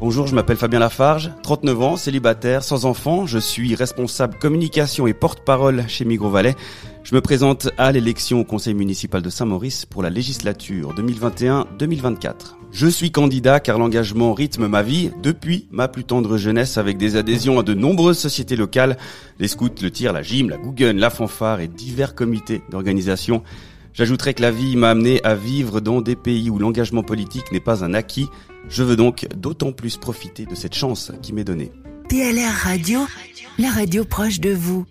Bonjour, je m'appelle Fabien Lafarge, 39 ans, célibataire, sans enfant. Je suis responsable communication et porte-parole chez Migros Valais. Je me présente à l'élection au conseil municipal de Saint-Maurice pour la législature 2021-2024. Je suis candidat car l'engagement rythme ma vie depuis ma plus tendre jeunesse avec des adhésions à de nombreuses sociétés locales, les scouts, le tir, la gym, la Guggen, la fanfare et divers comités d'organisation. J'ajouterai que la vie m'a amené à vivre dans des pays où l'engagement politique n'est pas un acquis. Je veux donc d'autant plus profiter de cette chance qui m'est donnée. TLR Radio, la radio proche de vous.